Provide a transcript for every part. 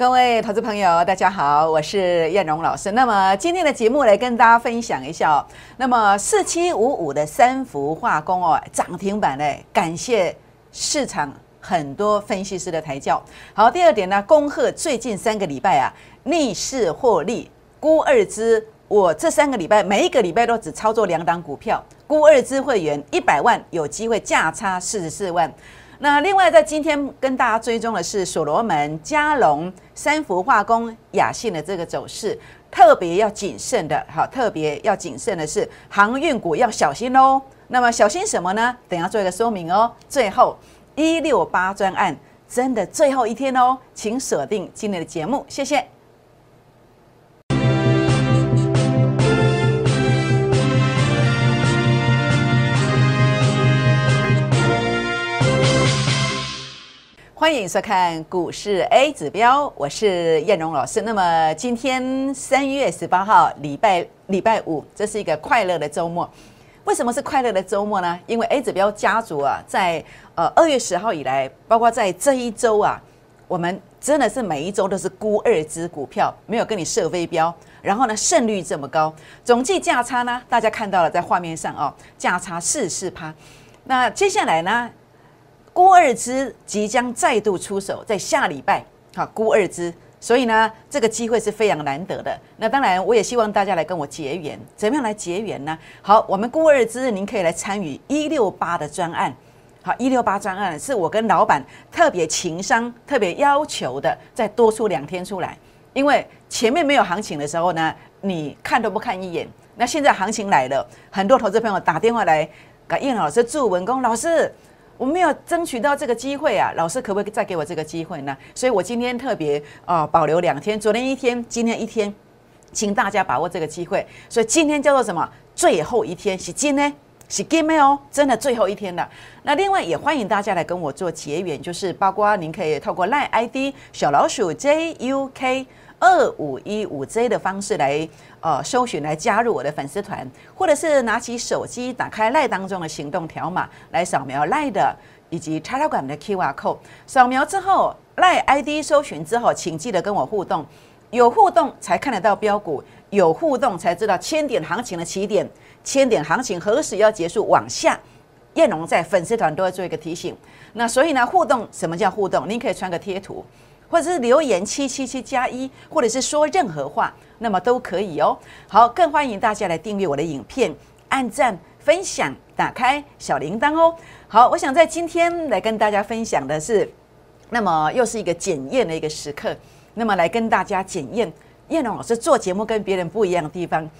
各位投资朋友，大家好，我是燕荣老师。那么今天的节目来跟大家分享一下哦。那么四七五五的三幅化工哦，涨停板嘞，感谢市场很多分析师的抬轿。好，第二点呢，恭贺最近三个礼拜啊，逆势获利，估二支。我这三个礼拜每一个礼拜都只操作两档股票，估二支会员一百万有机会价差四十四万。那另外，在今天跟大家追踪的是所罗门、嘉龙、三氟化工、雅信的这个走势，特别要谨慎的，好，特别要谨慎的是航运股要小心哦。那么小心什么呢？等下做一个说明哦。最后一六八专案真的最后一天哦，请锁定今天的节目，谢谢。欢迎收看股市 A 指标，我是燕荣老师。那么今天三月十八号，礼拜礼拜五，这是一个快乐的周末。为什么是快乐的周末呢？因为 A 指标家族啊，在呃二月十号以来，包括在这一周啊，我们真的是每一周都是估二只股票，没有跟你设飞标。然后呢，胜率这么高，总计价差呢，大家看到了在画面上哦，价差四四趴。那接下来呢？估二支即将再度出手，在下礼拜，好估二支，所以呢，这个机会是非常难得的。那当然，我也希望大家来跟我结缘，怎么样来结缘呢？好，我们估二支，您可以来参与一六八的专案。好，一六八专案是我跟老板特别情商、特别要求的，再多出两天出来，因为前面没有行情的时候呢，你看都不看一眼。那现在行情来了，很多投资朋友打电话来，给叶老师祝文工老师。我没有争取到这个机会啊，老师可不可以再给我这个机会呢？所以我今天特别啊保留两天，昨天一天，今天一天，请大家把握这个机会。所以今天叫做什么？最后一天是今天是今天哦，真的最后一天了。那另外也欢迎大家来跟我做结缘，就是包括您可以透过 LINE ID 小老鼠 JUK。二五一五 J 的方式来呃搜寻来加入我的粉丝团，或者是拿起手机打开赖当中的行动条码来扫描赖的以及叉叉管的 QR code，扫描之后赖 ID 搜寻之后，请记得跟我互动，有互动才看得到标股，有互动才知道千点行情的起点，千点行情何时要结束往下，燕龙在粉丝团都会做一个提醒。那所以呢，互动什么叫互动？您可以传个贴图。或者是留言七七七加一，或者是说任何话，那么都可以哦。好，更欢迎大家来订阅我的影片，按赞、分享、打开小铃铛哦。好，我想在今天来跟大家分享的是，那么又是一个检验的一个时刻。那么来跟大家检验叶龙老师做节目跟别人不一样的地方，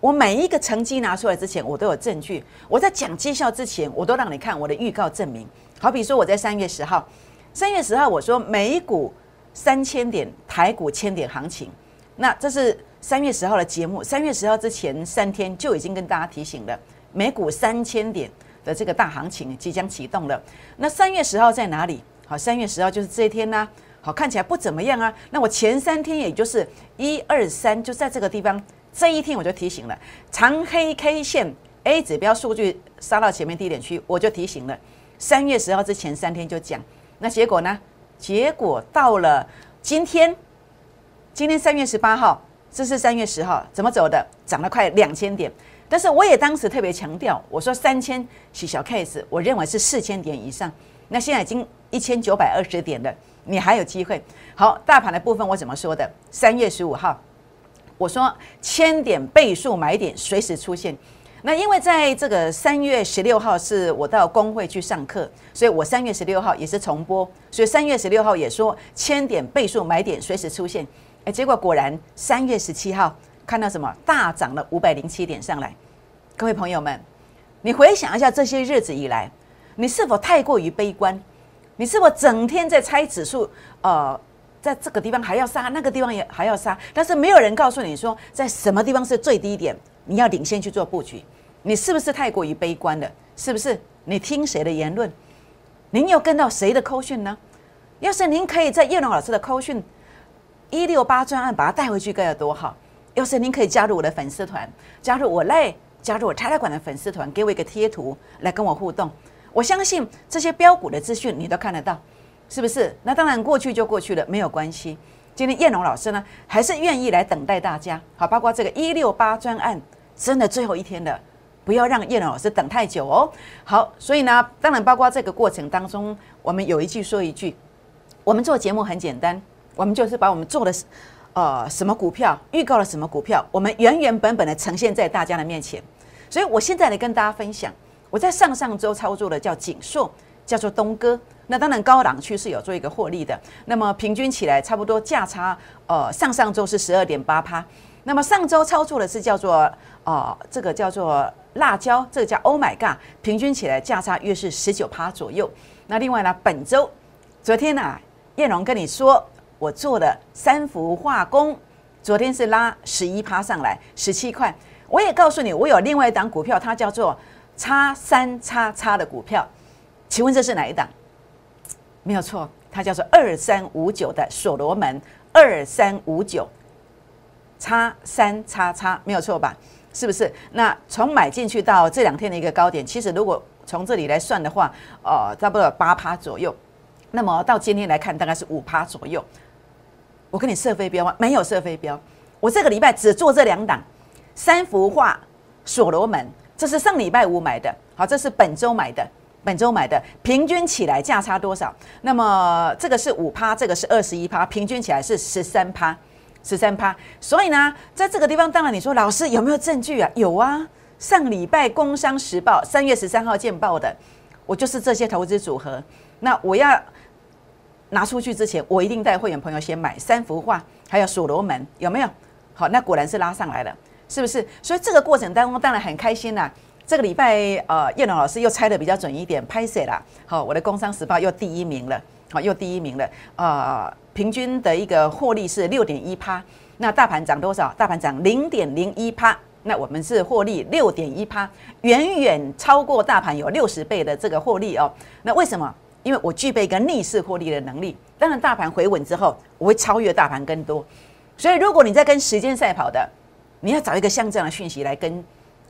我每一个成绩拿出来之前，我都有证据。我在讲绩效之前，我都让你看我的预告证明。好比说我在三月十号，三月十号我说美股。三千点台股千点行情，那这是三月十号的节目。三月十号之前三天就已经跟大家提醒了，美股三千点的这个大行情即将启动了。那三月十号在哪里？好，三月十号就是这一天呢。好，看起来不怎么样啊。那我前三天也就是一二三，就在这个地方，这一天我就提醒了，长黑 K 线 A 指标数据杀到前面低点区，我就提醒了。三月十号之前三天就讲，那结果呢？结果到了今天，今天三月十八号，这是三月十号，怎么走的？涨了快两千点。但是我也当时特别强调，我说三千是小 case，我认为是四千点以上。那现在已经一千九百二十点了，你还有机会。好，大盘的部分我怎么说的？三月十五号，我说千点倍数买点随时出现。那因为在这个三月十六号是我到工会去上课，所以我三月十六号也是重播，所以三月十六号也说千点倍数买点随时出现，哎，结果果然三月十七号看到什么大涨了五百零七点上来，各位朋友们，你回想一下这些日子以来，你是否太过于悲观？你是否整天在猜指数？呃，在这个地方还要杀，那个地方也还要杀，但是没有人告诉你说在什么地方是最低点。你要领先去做布局，你是不是太过于悲观了？是不是？你听谁的言论？您又跟到谁的扣讯呢？要是您可以在叶龙老师的扣讯一六八专案把它带回去，该有多好！要是您可以加入我的粉丝团，加入我赖，加入我拆台馆的粉丝团，给我一个贴图来跟我互动，我相信这些标股的资讯你都看得到，是不是？那当然过去就过去了，没有关系。今天燕龙老师呢，还是愿意来等待大家。好，包括这个一六八专案，真的最后一天了，不要让燕龙老师等太久哦。好，所以呢，当然包括这个过程当中，我们有一句说一句，我们做节目很简单，我们就是把我们做的呃什么股票预告了什么股票，我们原原本本的呈现在大家的面前。所以我现在来跟大家分享，我在上上周操作的叫锦硕，叫做东哥。那当然，高档区是有做一个获利的。那么平均起来，差不多价差，呃，上上周是十二点八趴。那么上周操作的是叫做，呃，这个叫做辣椒，这个叫 Oh my God，平均起来价差约是十九趴左右。那另外呢，本周昨天呢，燕荣跟你说，我做的三幅化工，昨天是拉十一趴上来，十七块。我也告诉你，我有另外一档股票，它叫做叉三叉叉的股票，请问这是哪一档？没有错，它叫做二三五九的所罗门二三五九，叉三叉叉，没有错吧？是不是？那从买进去到这两天的一个高点，其实如果从这里来算的话，呃，差不多八趴左右。那么到今天来看，大概是五趴左右。我跟你设飞镖吗？没有设飞镖。我这个礼拜只做这两档，三幅画所罗门，这是上礼拜五买的，好，这是本周买的。本周买的平均起来价差多少？那么这个是五趴，这个是二十一趴，平均起来是十三趴，十三趴。所以呢，在这个地方，当然你说老师有没有证据啊？有啊，上礼拜《工商时报》三月十三号见报的，我就是这些投资组合。那我要拿出去之前，我一定带会员朋友先买三幅画，还有所罗门，有没有？好，那果然是拉上来了，是不是？所以这个过程当中，当然很开心啦。这个礼拜，呃，叶龙老师又猜的比较准一点，拍谁啦？好，我的《工商时报》又第一名了，好，又第一名了。呃，平均的一个获利是六点一趴，那大盘涨多少？大盘涨零点零一趴，那我们是获利六点一趴，远远超过大盘有六十倍的这个获利哦。那为什么？因为我具备一个逆势获利的能力。当然，大盘回稳之后，我会超越大盘更多。所以，如果你在跟时间赛跑的，你要找一个像这样的讯息来跟。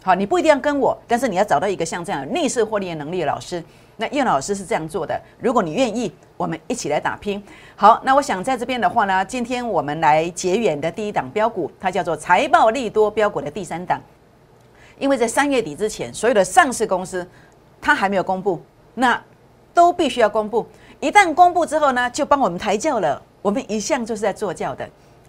好，你不一定要跟我，但是你要找到一个像这样逆势获利的能力的老师。那叶老师是这样做的。如果你愿意，我们一起来打拼。好，那我想在这边的话呢，今天我们来结缘的第一档标股，它叫做财报利多标股的第三档。因为在三月底之前，所有的上市公司它还没有公布，那都必须要公布。一旦公布之后呢，就帮我们抬轿了。我们一向就是在做轿的，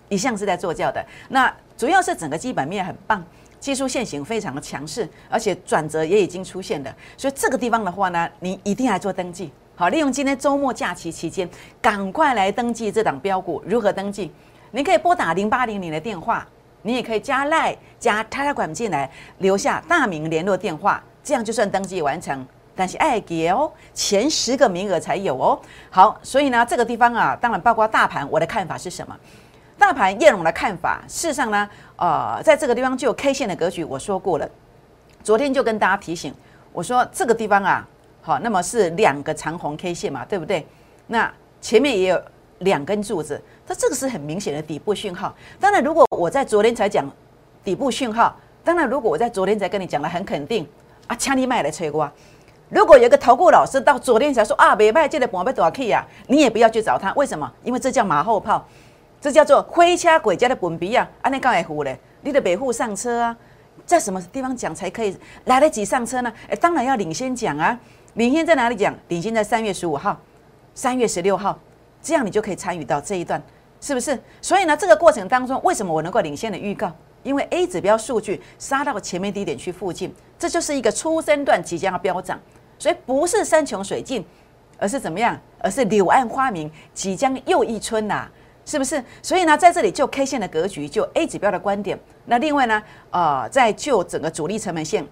一向是在做轿的。那主要是整个基本面很棒。技术线型非常的强势，而且转折也已经出现了，所以这个地方的话呢，你一定来做登记。好，利用今天周末假期期间，赶快来登记这档标股。如何登记？你可以拨打零八零零的电话，你也可以加赖加泰拉管进来，留下大名联络电话，这样就算登记完成。但是爱给哦，前十个名额才有哦。好，所以呢，这个地方啊，当然包括大盘，我的看法是什么？大盘叶龙的看法，事实上呢，呃，在这个地方就有 K 线的格局，我说过了。昨天就跟大家提醒，我说这个地方啊，好，那么是两个长红 K 线嘛，对不对？那前面也有两根柱子，它这个是很明显的底部讯号。当然，如果我在昨天才讲底部讯号，当然如果我在昨天才跟你讲的很肯定啊，枪你卖来吹瓜。如果有个投顾老师到昨天才说啊，北派借的盘被多少 K 呀，你也不要去找他，为什么？因为这叫马后炮。这叫做灰车鬼家的本鼻啊！安尼干会糊嘞？你的北户上车啊，在什么地方讲才可以来得及上车呢？哎，当然要领先讲啊！领先在哪里讲？领先在三月十五号、三月十六号，这样你就可以参与到这一段，是不是？所以呢，这个过程当中，为什么我能够领先的预告？因为 A 指标数据杀到前面低点区附近，这就是一个初升段即将要飙涨，所以不是山穷水尽，而是怎么样？而是柳暗花明，即将又一春呐！是不是？所以呢，在这里就 K 线的格局，就 A 指标的观点。那另外呢，呃，在就整个主力成本线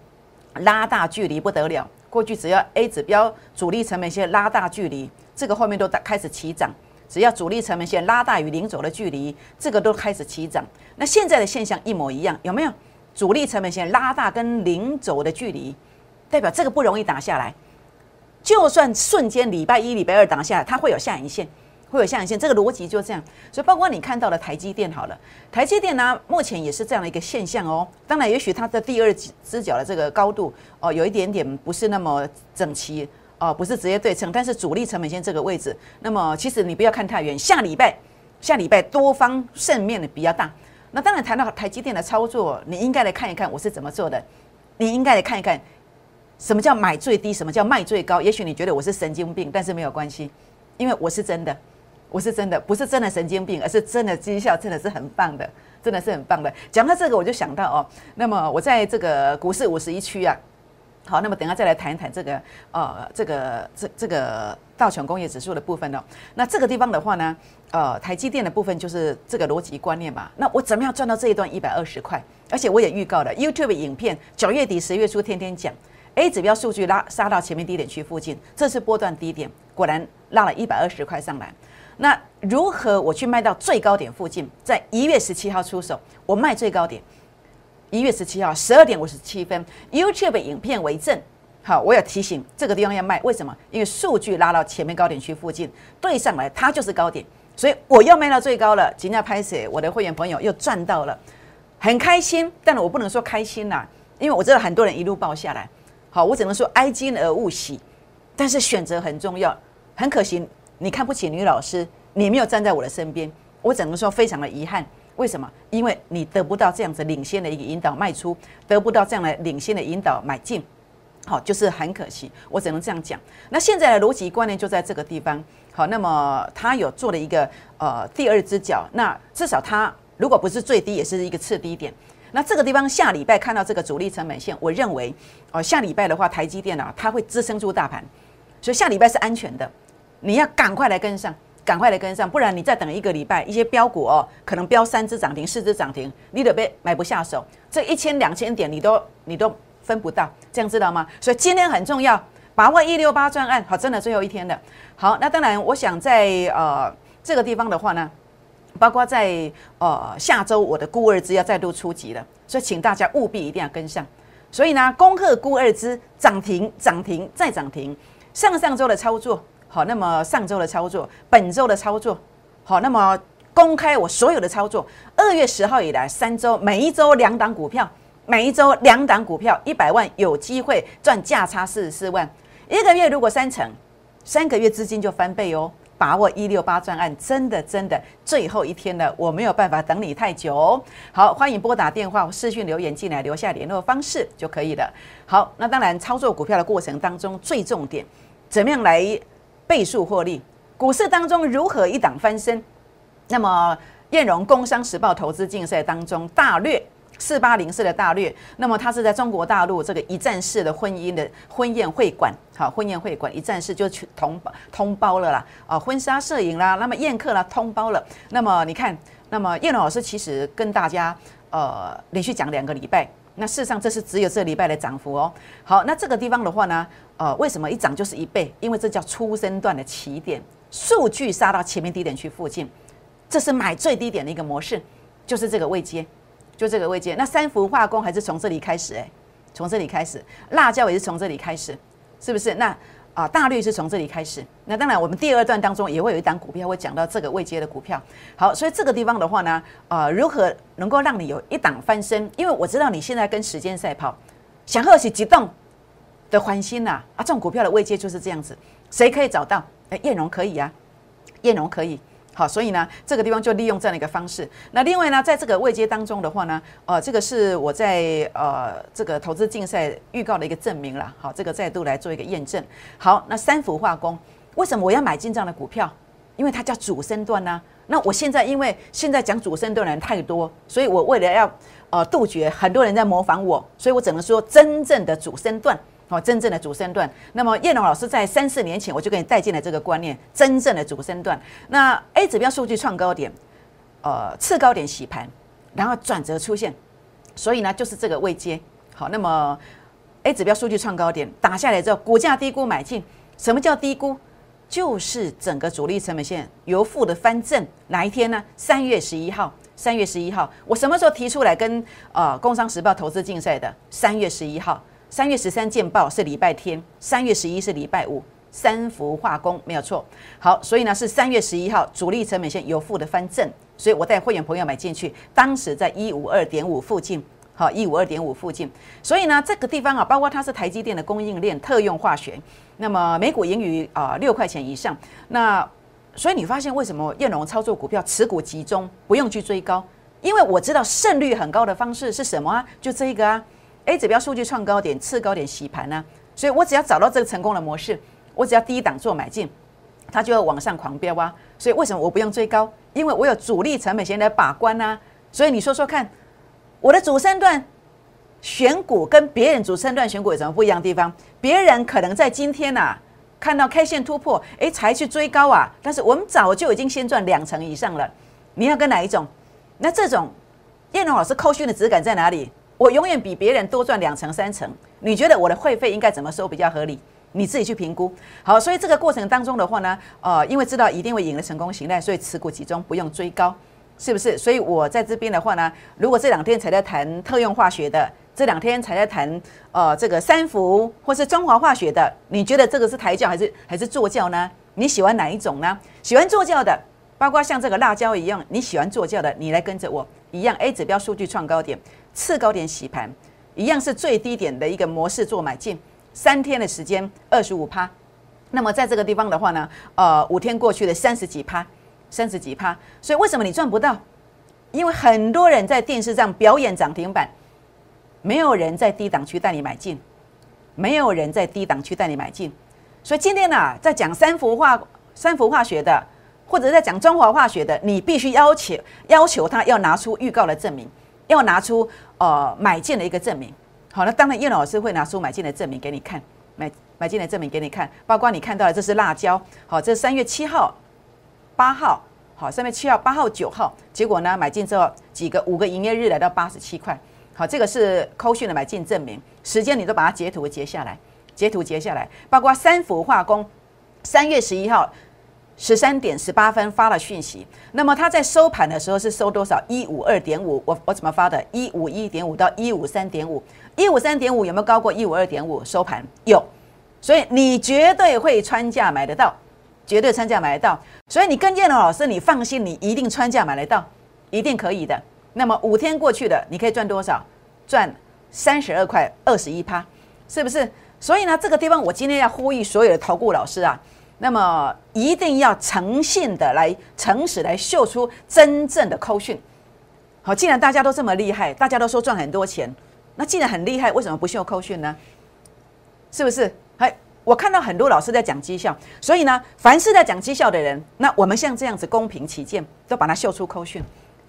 拉大距离不得了。过去只要 A 指标主力成本线拉大距离，这个后面都打开始起涨。只要主力成本线拉大于零轴的距离，这个都开始起涨。那现在的现象一模一样，有没有？主力成本线拉大跟零轴的距离，代表这个不容易打下来。就算瞬间礼拜一、礼拜二打下来，它会有下影线。会有下影线，这个逻辑就这样，所以包括你看到的台积电好了，台积电呢目前也是这样的一个现象哦。当然，也许它的第二只脚的这个高度哦，有一点点不是那么整齐哦，不是直接对称，但是主力成本线这个位置，那么其实你不要看太远，下礼拜下礼拜多方胜面的比较大。那当然谈到台积电的操作，你应该来看一看我是怎么做的，你应该来看一看什么叫买最低，什么叫卖最高。也许你觉得我是神经病，但是没有关系，因为我是真的。我是真的，不是真的神经病，而是真的绩效真的是很棒的，真的是很棒的。讲到这个，我就想到哦，那么我在这个股市五十一区啊，好，那么等下再来谈一谈这个呃这个这这个道琼工业指数的部分哦。那这个地方的话呢，呃，台积电的部分就是这个逻辑观念嘛。那我怎么样赚到这一段一百二十块？而且我也预告了 YouTube 影片，九月底十月初天天讲 A 指标数据拉杀到前面低点区附近，这是波段低点，果然拉了一百二十块上来。那如何我去卖到最高点附近？在一月十七号出手，我卖最高点。一月十七号十二点五十七分，YouTube 影片为证。好，我有提醒这个地方要卖，为什么？因为数据拉到前面高点区附近，对上来它就是高点，所以我要卖到最高了。今天拍摄，我的会员朋友又赚到了，很开心。但我不能说开心啦，因为我知道很多人一路报下来。好，我只能说哀今而勿喜。但是选择很重要，很可惜。你看不起女老师，你没有站在我的身边，我只能说非常的遗憾。为什么？因为你得不到这样子领先的一个引导卖出，得不到这样的领先的引导买进，好，就是很可惜。我只能这样讲。那现在的逻辑观念就在这个地方。好，那么他有做了一个呃第二只脚，那至少他如果不是最低，也是一个次低点。那这个地方下礼拜看到这个主力成本线，我认为哦下礼拜的话，台积电啊，它会支撑住大盘，所以下礼拜是安全的。你要赶快来跟上，赶快来跟上，不然你再等一个礼拜，一些标股哦，可能标三只涨停、四只涨停，你得被买不下手。这一千两千点你都你都分不到，这样知道吗？所以今天很重要，把握一六八专案，好，真的最后一天了。好，那当然，我想在呃这个地方的话呢，包括在呃下周我的孤二支要再度出击了，所以请大家务必一定要跟上。所以呢，恭贺孤二支涨停、涨停再涨停，上上周的操作。好，那么上周的操作，本周的操作，好，那么公开我所有的操作。二月十号以来，三周每一周两档股票，每一周两档股票，一百万有机会赚价差四十四万。一个月如果三成，三个月资金就翻倍哦。把握一六八专案，真的真的最后一天了，我没有办法等你太久。好，欢迎拨打电话、视讯留言进来，留下联络方式就可以了。好，那当然操作股票的过程当中，最重点怎么样来？倍数获利，股市当中如何一档翻身？那么，燕荣工商时报投资竞赛当中，大略四八零四的大略，那么它是在中国大陆这个一站式的婚姻的婚宴会馆，好，婚宴会馆一站式就去通通包了啦，啊，婚纱摄影啦，那么宴客啦，通包了。那么你看，那么燕荣老师其实跟大家呃连续讲两个礼拜。那事实上，这是只有这礼拜的涨幅哦。好，那这个地方的话呢，呃，为什么一涨就是一倍？因为这叫出生段的起点，数据杀到前面低点去附近，这是买最低点的一个模式，就是这个位阶，就这个位阶。那三氟化工还是从这里开始，哎，从这里开始，辣椒也是从这里开始，是不是？那。啊，大率是从这里开始。那当然，我们第二段当中也会有一档股票会讲到这个未接的股票。好，所以这个地方的话呢，啊，如何能够让你有一档翻身？因为我知道你现在跟时间赛跑，想喝起激动的欢心呐！啊，这种股票的未接就是这样子。谁可以找到？哎，燕荣可以啊，燕荣可以。好，所以呢，这个地方就利用这样的一个方式。那另外呢，在这个位阶当中的话呢，呃，这个是我在呃这个投资竞赛预告的一个证明了。好，这个再度来做一个验证。好，那三氟化工为什么我要买进这样的股票？因为它叫主升段呢。那我现在因为现在讲主升段的人太多，所以我为了要呃杜绝很多人在模仿我，所以我只能说真正的主升段。哦，真正的主升段。那么叶龙老师在三四年前我就给你带进了这个观念，真正的主升段。那 A 指标数据创高点，呃，次高点洗盘，然后转折出现，所以呢就是这个位阶。好，那么 A 指标数据创高点打下来之后，股价低估买进。什么叫低估？就是整个主力成本线由负的翻正。哪一天呢？三月十一号。三月十一号，我什么时候提出来跟呃工商时报投资竞赛的？三月十一号。三月十三见报是礼拜天，三月十一是礼拜五，三幅化工没有错。好，所以呢是三月十一号主力成本线有负的翻正，所以我带会员朋友买进去，当时在一五二点五附近，好一五二点五附近。所以呢这个地方啊，包括它是台积电的供应链特用化学，那么每股盈余啊六块钱以上，那所以你发现为什么燕龙操作股票持股集中，不用去追高？因为我知道胜率很高的方式是什么啊？就这一个啊，A 指标数据创高点，次高点洗盘呢。所以我只要找到这个成功的模式，我只要低档做买进，它就要往上狂飙啊。所以为什么我不用追高？因为我有主力成本线来把关啊。所以你说说看，我的主升段选股跟别人主升段选股有什么不一样的地方？别人可能在今天呐看到 K 线突破，哎才去追高啊。但是我们早就已经先赚两成以上了。你要跟哪一种？那这种叶龙老师扣讯的质感在哪里？我永远比别人多赚两成三成。你觉得我的会费应该怎么收比较合理？你自己去评估。好，所以这个过程当中的话呢，呃，因为知道一定会赢得成功形态，所以持股集中，不用追高，是不是？所以我在这边的话呢，如果这两天才在谈特用化学的，这两天才在谈呃这个三福或是中华化学的，你觉得这个是抬轿还是还是坐轿呢？你喜欢哪一种呢？喜欢坐轿的。包括像这个辣椒一样，你喜欢坐轿的，你来跟着我一样。A 指标数据创高点，次高点洗盘，一样是最低点的一个模式做买进，三天的时间二十五趴。那么在这个地方的话呢，呃，五天过去的三十几趴，三十几趴。所以为什么你赚不到？因为很多人在电视上表演涨停板，没有人在低档区带你买进，没有人在低档区带你买进。所以今天呢，在讲三幅化、三幅化学的。或者在讲中华化学的，你必须要求要求他要拿出预告的证明，要拿出呃买进的一个证明。好，那当然叶老师会拿出买进的证明给你看，买买进的证明给你看，包括你看到的这是辣椒，好，这三月七号、八号，好，三月七号、八号、九号，结果呢买进之后几个五个营业日来到八十七块，好，这个是扣讯的买进证明，时间你都把它截图截下来，截图截下来，包括三氟化工，三月十一号。十三点十八分发了讯息，那么它在收盘的时候是收多少？一五二点五，我我怎么发的？一五一点五到一五三点五，一五三点五有没有高过一五二点五？收盘有，所以你绝对会穿价买得到，绝对穿价买得到。所以你跟建龙老师，你放心，你一定穿价买得到，一定可以的。那么五天过去了，你可以赚多少？赚三十二块二十一趴，是不是？所以呢，这个地方我今天要呼吁所有的投顾老师啊。那么一定要诚信的来，诚实来秀出真正的扣讯。好，既然大家都这么厉害，大家都说赚很多钱，那既然很厉害，为什么不秀扣讯呢？是不是？哎，我看到很多老师在讲绩效，所以呢，凡是在讲绩效的人，那我们像这样子公平起见，都把它秀出扣讯。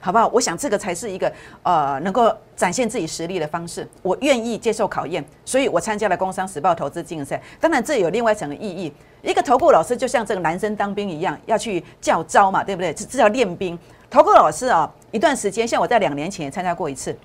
好不好？我想这个才是一个呃能够展现自己实力的方式。我愿意接受考验，所以我参加了工商时报投资竞赛。当然，这有另外一层意义。一个投顾老师就像这个男生当兵一样，要去教招嘛，对不对？这这叫练兵。投顾老师啊，一段时间，像我在两年前也参加过一次，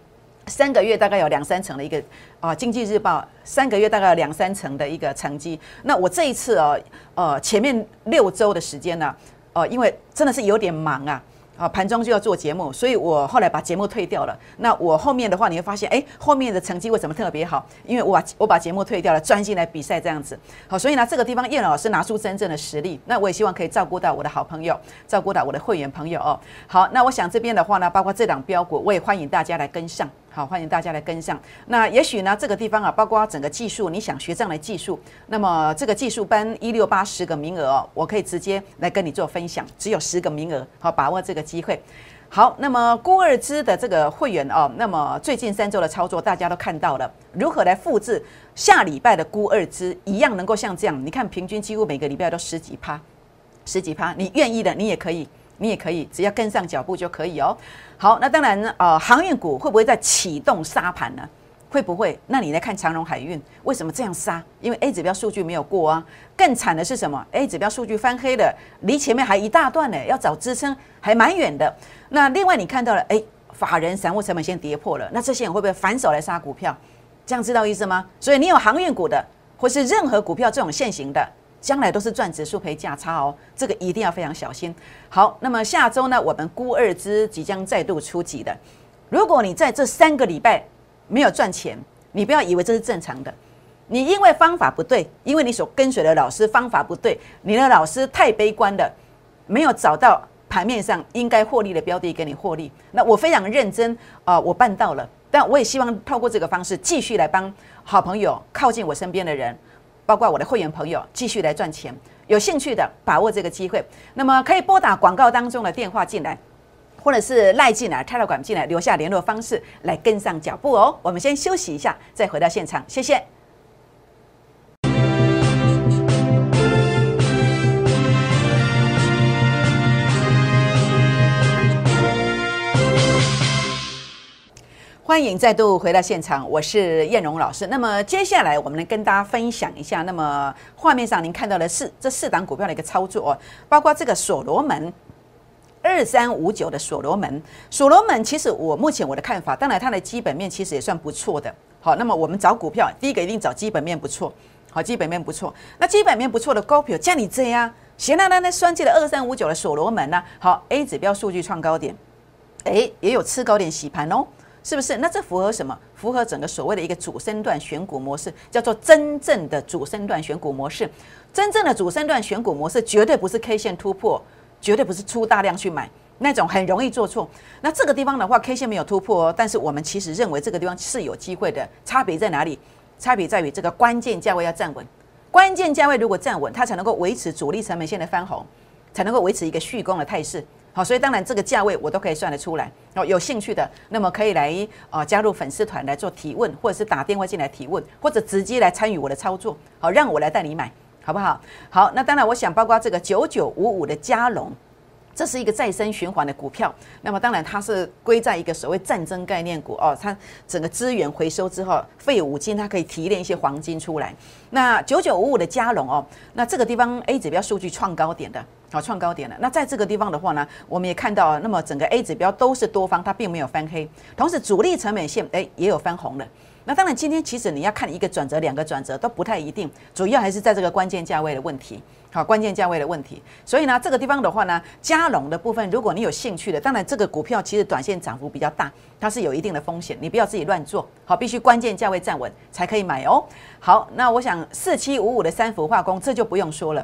三个月大概有两三成的一个啊，经济日报三个月大概有两三成的一个成绩。那我这一次哦，呃，前面六周的时间呢，呃，因为真的是有点忙啊。啊，盘中就要做节目，所以我后来把节目退掉了。那我后面的话，你会发现，哎，后面的成绩为什么特别好？因为我把我把节目退掉了，专心来比赛这样子。好，所以呢，这个地方叶老师拿出真正的实力，那我也希望可以照顾到我的好朋友，照顾到我的会员朋友哦。好，那我想这边的话呢，包括这档标股，我也欢迎大家来跟上。好，欢迎大家来跟上。那也许呢，这个地方啊，包括整个技术，你想学这样的技术，那么这个技术班一六八十个名额哦，我可以直接来跟你做分享，只有十个名额，好，把握这个机会。好，那么孤二支的这个会员哦，那么最近三周的操作大家都看到了，如何来复制下礼拜的孤二支一样，能够像这样？你看平均几乎每个礼拜都十几趴，十几趴，你愿意的，你也可以。你也可以，只要跟上脚步就可以哦。好，那当然，呃，航运股会不会在启动杀盘呢？会不会？那你来看长荣海运，为什么这样杀？因为 A 指标数据没有过啊。更惨的是什么？A 指标数据翻黑了，离前面还一大段呢，要找支撑还蛮远的。那另外你看到了，哎，法人散户成本线跌破了，那这些人会不会反手来杀股票？这样知道意思吗？所以你有航运股的，或是任何股票这种现行的。将来都是赚指数赔价差哦，这个一定要非常小心。好，那么下周呢，我们估二支即将再度出击的。如果你在这三个礼拜没有赚钱，你不要以为这是正常的。你因为方法不对，因为你所跟随的老师方法不对，你的老师太悲观的，没有找到盘面上应该获利的标的给你获利。那我非常认真啊，我办到了，但我也希望透过这个方式继续来帮好朋友靠近我身边的人。包括我的会员朋友继续来赚钱，有兴趣的把握这个机会，那么可以拨打广告当中的电话进来，或者是赖进来、开了馆进来，留下联络方式来跟上脚步哦。我们先休息一下，再回到现场，谢谢。欢迎再度回到现场，我是燕荣老师。那么接下来我们来跟大家分享一下，那么画面上您看到的是这四档股票的一个操作哦，包括这个所罗门二三五九的所罗门，所罗门其实我目前我的看法，当然它的基本面其实也算不错的。好，那么我们找股票，第一个一定找基本面不错，好，基本面不错。那基本面不错的高票，像你这样，行了，那那双击的二三五九的所罗门呢？好，A 指标数据创高点，哎，也有吃高点洗盘哦。是不是？那这符合什么？符合整个所谓的一个主升段选股模式，叫做真正的主升段选股模式。真正的主升段选股模式，绝对不是 K 线突破，绝对不是出大量去买那种，很容易做错。那这个地方的话，K 线没有突破，哦但是我们其实认为这个地方是有机会的。差别在哪里？差别在于这个关键价位要站稳。关键价位如果站稳，它才能够维持主力成本线的翻红，才能够维持一个续攻的态势。好，所以当然这个价位我都可以算得出来。哦，有兴趣的，那么可以来啊加入粉丝团来做提问，或者是打电话进来提问，或者直接来参与我的操作。好，让我来带你买，好不好？好，那当然我想包括这个九九五五的加龙。这是一个再生循环的股票，那么当然它是归在一个所谓战争概念股哦，它整个资源回收之后，废五金它可以提炼一些黄金出来。那九九五五的加龙哦，那这个地方 A 指标数据创高点的，好创高点了。那在这个地方的话呢，我们也看到，那么整个 A 指标都是多方，它并没有翻黑，同时主力成本线哎也有翻红的。那当然今天其实你要看一个转折，两个转折都不太一定，主要还是在这个关键价位的问题。好，关键价位的问题，所以呢，这个地方的话呢，加龙的部分，如果你有兴趣的，当然这个股票其实短线涨幅比较大，它是有一定的风险，你不要自己乱做，好，必须关键价位站稳才可以买哦。好，那我想四七五五的三氟化工，这就不用说了，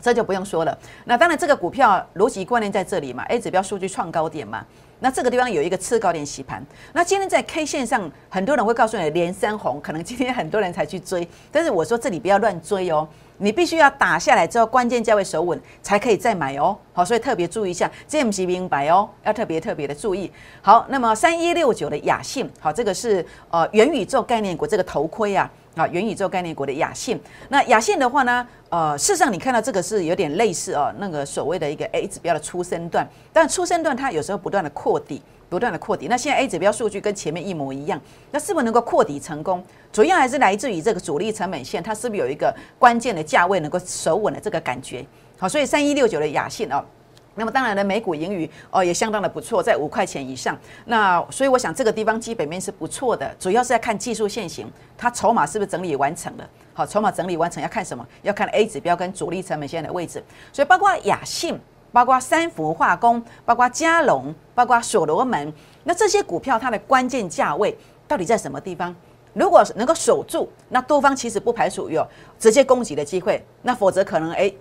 这就不用说了。那当然这个股票逻辑观念在这里嘛，A 指标数据创高点嘛，那这个地方有一个次高点洗盘，那今天在 K 线上，很多人会告诉你连三红，可能今天很多人才去追，但是我说这里不要乱追哦。你必须要打下来之后，关键价位守稳，才可以再买哦。好，所以特别注意一下，这 M C 明白哦，要特别特别的注意。好，那么三一六九的雅信，好，这个是呃元宇宙概念股这个头盔啊，啊，元宇宙概念股的雅信。那雅信的话呢，呃，事实上你看到这个是有点类似哦，那个所谓的一个 A 指标的出生段，但出生段它有时候不断的扩底。不断的扩底，那现在 A 指标数据跟前面一模一样，那是不是能够扩底成功？主要还是来自于这个主力成本线，它是不是有一个关键的价位能够守稳的这个感觉？好，所以三一六九的雅信哦，那么当然呢，美股盈余哦也相当的不错，在五块钱以上。那所以我想这个地方基本面是不错的，主要是在看技术线型，它筹码是不是整理完成了？好，筹码整理完成要看什么？要看 A 指标跟主力成本线的位置。所以包括雅信。包括三氟化工，包括嘉龙，包括所罗门，那这些股票它的关键价位到底在什么地方？如果能够守住，那多方其实不排除有直接攻击的机会，那否则可能哎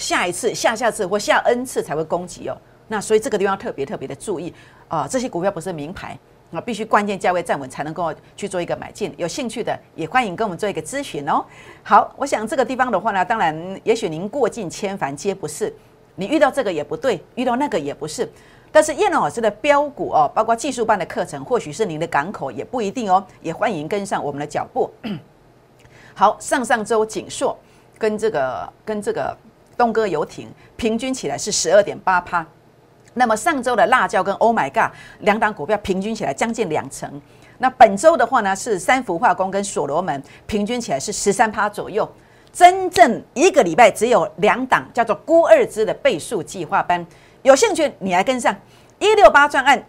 下一次、下下次或下 N 次才会攻击哦。那所以这个地方特别特别的注意啊，这些股票不是名牌啊，必须关键价位站稳才能够去做一个买进。有兴趣的也欢迎跟我们做一个咨询哦。好，我想这个地方的话呢，当然也许您过尽千帆皆不是。你遇到这个也不对，遇到那个也不是，但是叶龙老师的标股哦，包括技术班的课程，或许是您的港口，也不一定哦，也欢迎跟上我们的脚步。好，上上周锦硕跟这个跟这个东哥游艇平均起来是十二点八趴，那么上周的辣椒跟 Oh My God 两档股票平均起来将近两成，那本周的话呢是三氟化工跟所罗门平均起来是十三趴左右。真正一个礼拜只有两档，叫做孤二支的倍数计划班，有兴趣你来跟上一六八专案，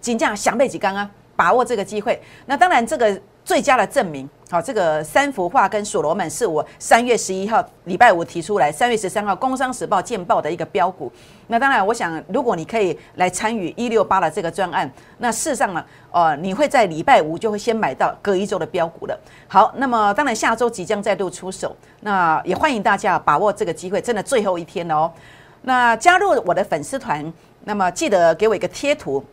金价想背几缸啊？把握这个机会。那当然，这个最佳的证明。好，这个三幅画跟所罗门是我三月十一号礼拜五提出来，三月十三号《工商时报》见报的一个标股。那当然，我想如果你可以来参与一六八的这个专案，那事实上呢，呃，你会在礼拜五就会先买到隔一周的标股了。好，那么当然下周即将再度出手，那也欢迎大家把握这个机会，真的最后一天哦。那加入我的粉丝团，那么记得给我一个贴图，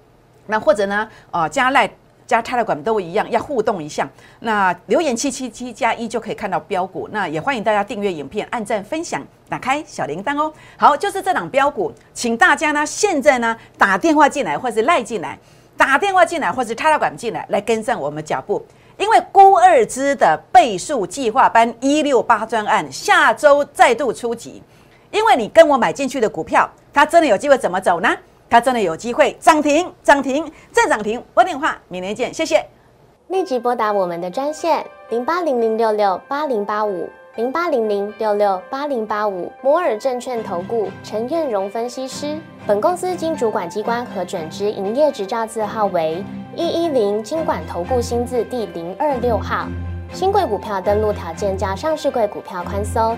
那或者呢，呃，加赖。加差的管都一样，要互动一下。那留言七七七加一就可以看到标股。那也欢迎大家订阅影片、按赞、分享、打开小铃铛哦。好，就是这档标股，请大家呢现在呢打电话进来，或是赖进来，打电话进来，或是 Telegram 进来，来跟上我们脚步。因为孤二支的倍数计划班一六八专案下周再度出击，因为你跟我买进去的股票，它真的有机会怎么走呢？它真的有机会涨停，涨停再涨停。拨电话，明年见，谢谢。立即拨打我们的专线零八零零六六八零八五零八零零六六八零八五摩尔证券投顾陈彦荣分析师。本公司经主管机关核准之营业执照字号为一一零金管投顾新字第零二六号。新贵股票登录条件较上市贵股票宽松，